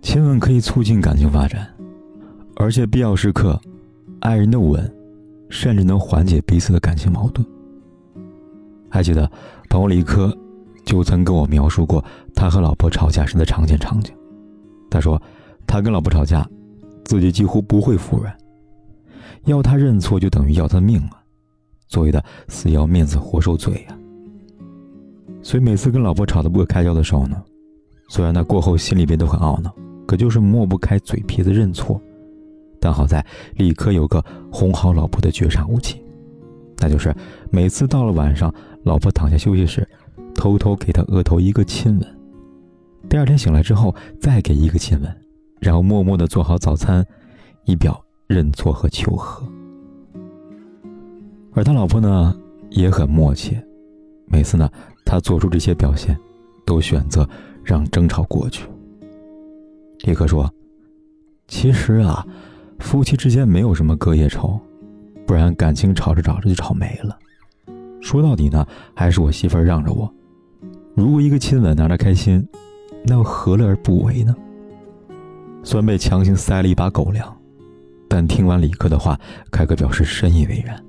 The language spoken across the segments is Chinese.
亲吻可以促进感情发展，而且必要时刻，爱人的吻，甚至能缓解彼此的感情矛盾。还记得朋友李科，就曾跟我描述过他和老婆吵架时的常见场景。他说，他跟老婆吵架，自己几乎不会服软，要他认错就等于要他命啊！所谓的死要面子活受罪呀。所以每次跟老婆吵得不可开交的时候呢，虽然他过后心里边都很懊恼。可就是抹不开嘴皮子认错，但好在李科有个哄好老婆的绝杀武器，那就是每次到了晚上，老婆躺下休息时，偷偷给她额头一个亲吻，第二天醒来之后再给一个亲吻，然后默默的做好早餐，以表认错和求和。而他老婆呢也很默契，每次呢他做出这些表现，都选择让争吵过去。李克说：“其实啊，夫妻之间没有什么隔夜仇，不然感情吵着吵着就吵没了。说到底呢，还是我媳妇儿让着我。如果一个亲吻让她开心，那又何乐而不为呢？”虽然被强行塞了一把狗粮，但听完李克的话，凯哥表示深以为然。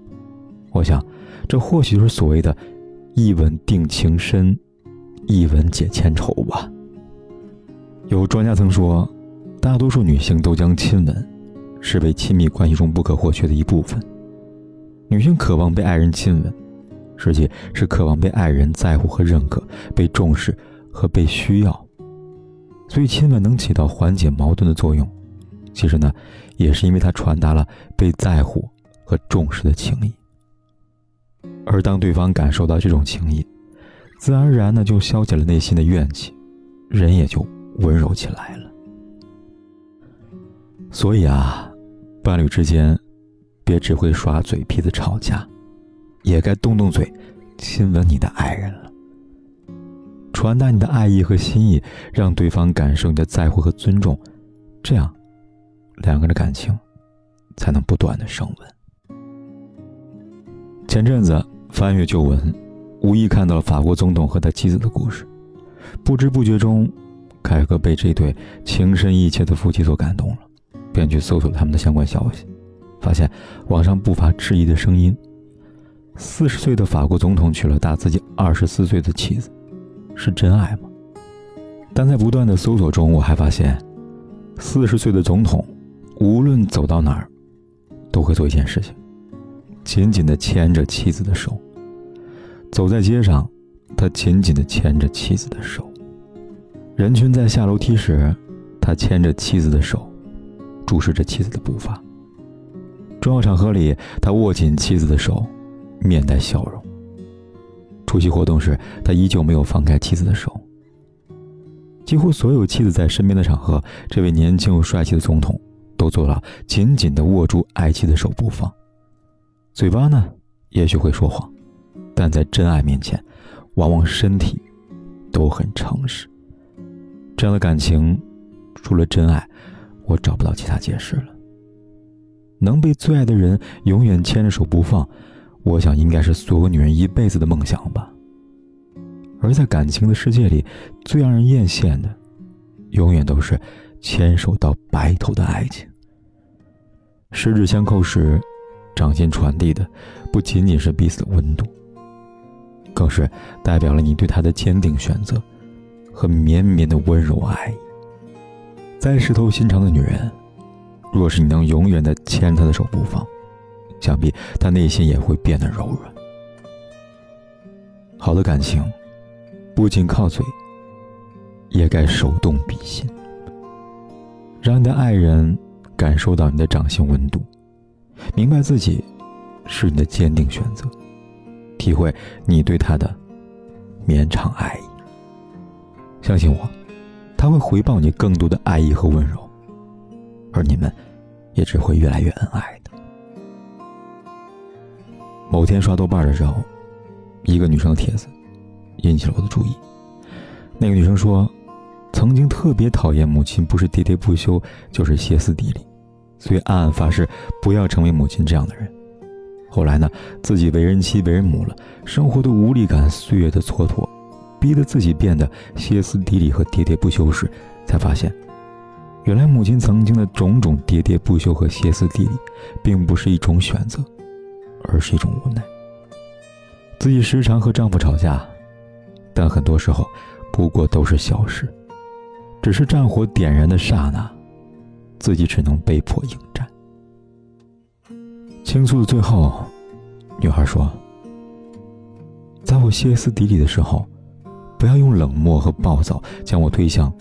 我想，这或许就是所谓的“一吻定情深，一吻解千愁”吧。有专家曾说，大多数女性都将亲吻视为亲密关系中不可或缺的一部分。女性渴望被爱人亲吻，实际是渴望被爱人在乎和认可，被重视和被需要。所以，亲吻能起到缓解矛盾的作用。其实呢，也是因为它传达了被在乎和重视的情谊。而当对方感受到这种情谊，自然而然的就消解了内心的怨气，人也就。温柔起来了，所以啊，伴侣之间，别只会耍嘴皮子吵架，也该动动嘴，亲吻你的爱人了，传达你的爱意和心意，让对方感受你的在乎和尊重，这样，两个人的感情，才能不断的升温。前阵子翻阅旧闻，无意看到了法国总统和他妻子的故事，不知不觉中。凯哥被这对情深意切的夫妻所感动了，便去搜索他们的相关消息，发现网上不乏质疑的声音：四十岁的法国总统娶了大自己二十四岁的妻子，是真爱吗？但在不断的搜索中，我还发现，四十岁的总统无论走到哪儿，都会做一件事情，紧紧地牵着妻子的手。走在街上，他紧紧地牵着妻子的手。人群在下楼梯时，他牵着妻子的手，注视着妻子的步伐。重要场合里，他握紧妻子的手，面带笑容。出席活动时，他依旧没有放开妻子的手。几乎所有妻子在身边的场合，这位年轻又帅气的总统都做了紧紧地握住爱妻的手不放。嘴巴呢，也许会说谎，但在真爱面前，往往身体都很诚实。这样的感情，除了真爱，我找不到其他解释了。能被最爱的人永远牵着手不放，我想应该是所有女人一辈子的梦想吧。而在感情的世界里，最让人艳羡的，永远都是牵手到白头的爱情。十指相扣时，掌心传递的不仅仅是彼此的温度，更是代表了你对他的坚定选择。和绵绵的温柔爱意，再石头心肠的女人，若是你能永远的牵她的手不放，想必她内心也会变得柔软。好的感情，不仅靠嘴，也该手动比心，让你的爱人感受到你的掌心温度，明白自己是你的坚定选择，体会你对他的绵长爱意。相信我，他会回报你更多的爱意和温柔。而你们也只会越来越恩爱的。某天刷豆瓣的时候，一个女生的帖子引起了我的注意。那个女生说，曾经特别讨厌母亲，不是喋喋不休，就是歇斯底里，所以暗暗发誓不要成为母亲这样的人。后来呢，自己为人妻、为人母了，生活的无力感、岁月的蹉跎，逼得自己变得歇斯底里和喋喋不休时，才发现，原来母亲曾经的种种喋喋不休和歇斯底里，并不是一种选择，而是一种无奈。自己时常和丈夫吵架，但很多时候，不过都是小事，只是战火点燃的刹那，自己只能被迫应战。倾诉的最后，女孩说：“在我歇斯底里的时候，不要用冷漠和暴躁将我推向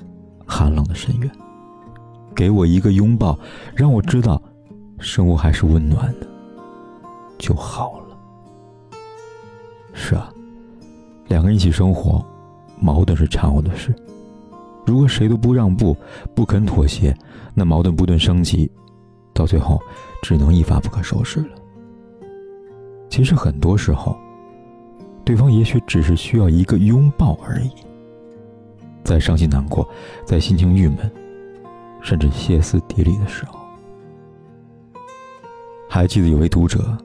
寒冷的深渊，给我一个拥抱，让我知道生活还是温暖的，就好了。”是啊，两个人一起生活，矛盾是常有的事。如果谁都不让步、不肯妥协，那矛盾不断升级。到最后，只能一发不可收拾了。其实很多时候，对方也许只是需要一个拥抱而已。在伤心难过，在心情郁闷，甚至歇斯底里的时候，还记得有位读者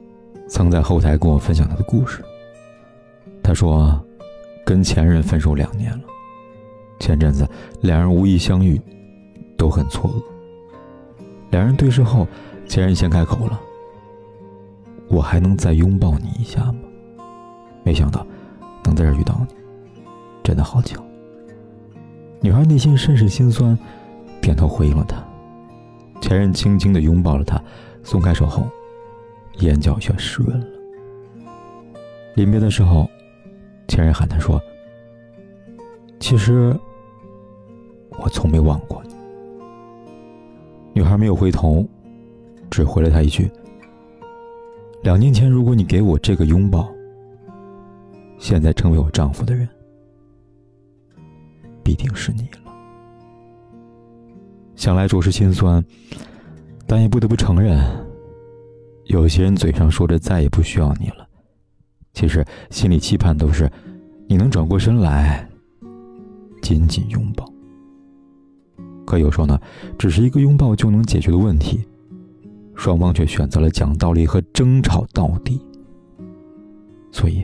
曾在后台跟我分享他的故事。他说，跟前任分手两年了，前阵子两人无意相遇，都很错愕。两人对视后，前任先开口了：“我还能再拥抱你一下吗？”没想到能在这遇到你，真的好巧。女孩内心甚是心酸，点头回应了他。前任轻轻的拥抱了她，松开手后，眼角却湿润了。临别的时候，前任喊他说：“其实我从没忘过你。”女孩没有回头，只回了他一句：“两年前，如果你给我这个拥抱，现在成为我丈夫的人，必定是你了。”想来着实心酸，但也不得不承认，有些人嘴上说着再也不需要你了，其实心里期盼都是你能转过身来，紧紧拥抱。可有时候呢，只是一个拥抱就能解决的问题，双方却选择了讲道理和争吵到底，所以，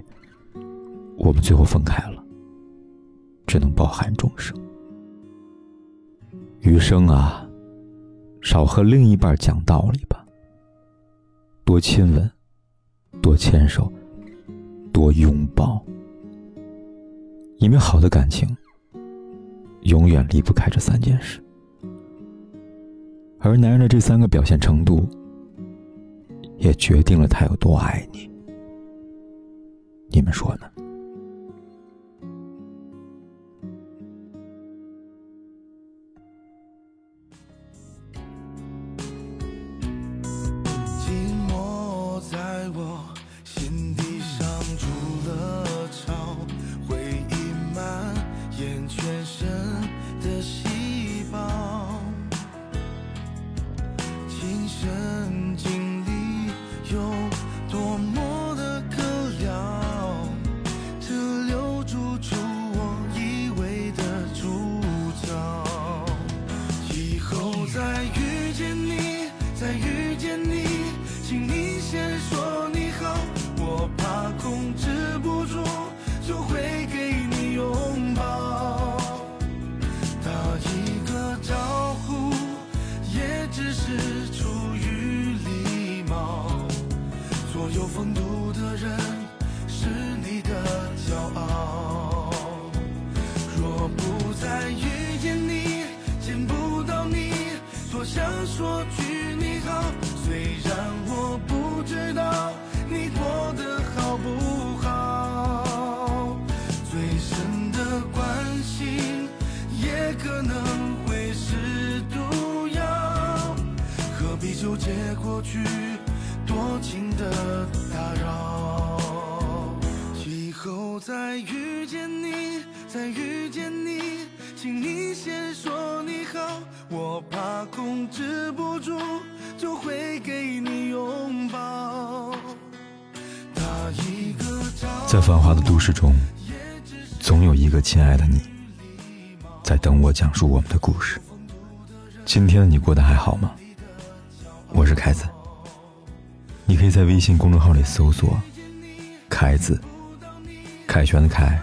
我们最后分开了，只能抱憾终生。余生啊，少和另一半讲道理吧，多亲吻，多牵手，多拥抱，因为好的感情，永远离不开这三件事。而男人的这三个表现程度，也决定了他有多爱你。你们说呢？全身的细胞，亲身经历有多么的可了，只留住出我以为的主角。以后再遇见你，再遇见你，请你先说你好，我怕控制不住。可能会是毒药，何必纠结过去多情的打扰？以后再遇见你，再遇见你，请你先说你好。我怕控制不住，就会给你拥抱。打一个招在繁华的都市中，总有一个亲爱的你，在等我讲述我们的故事。今天的你过得还好吗？我是凯子，你可以在微信公众号里搜索“凯子”，凯旋的凯，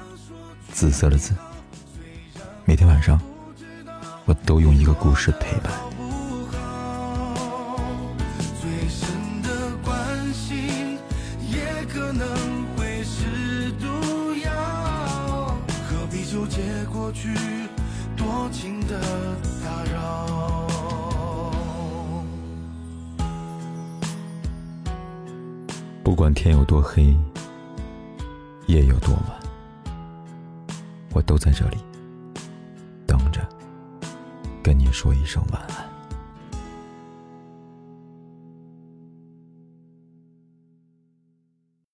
紫色的紫。每天晚上，我都用一个故事陪伴。的打扰，不管天有多黑，夜有多晚，我都在这里等着，跟你说一声晚安。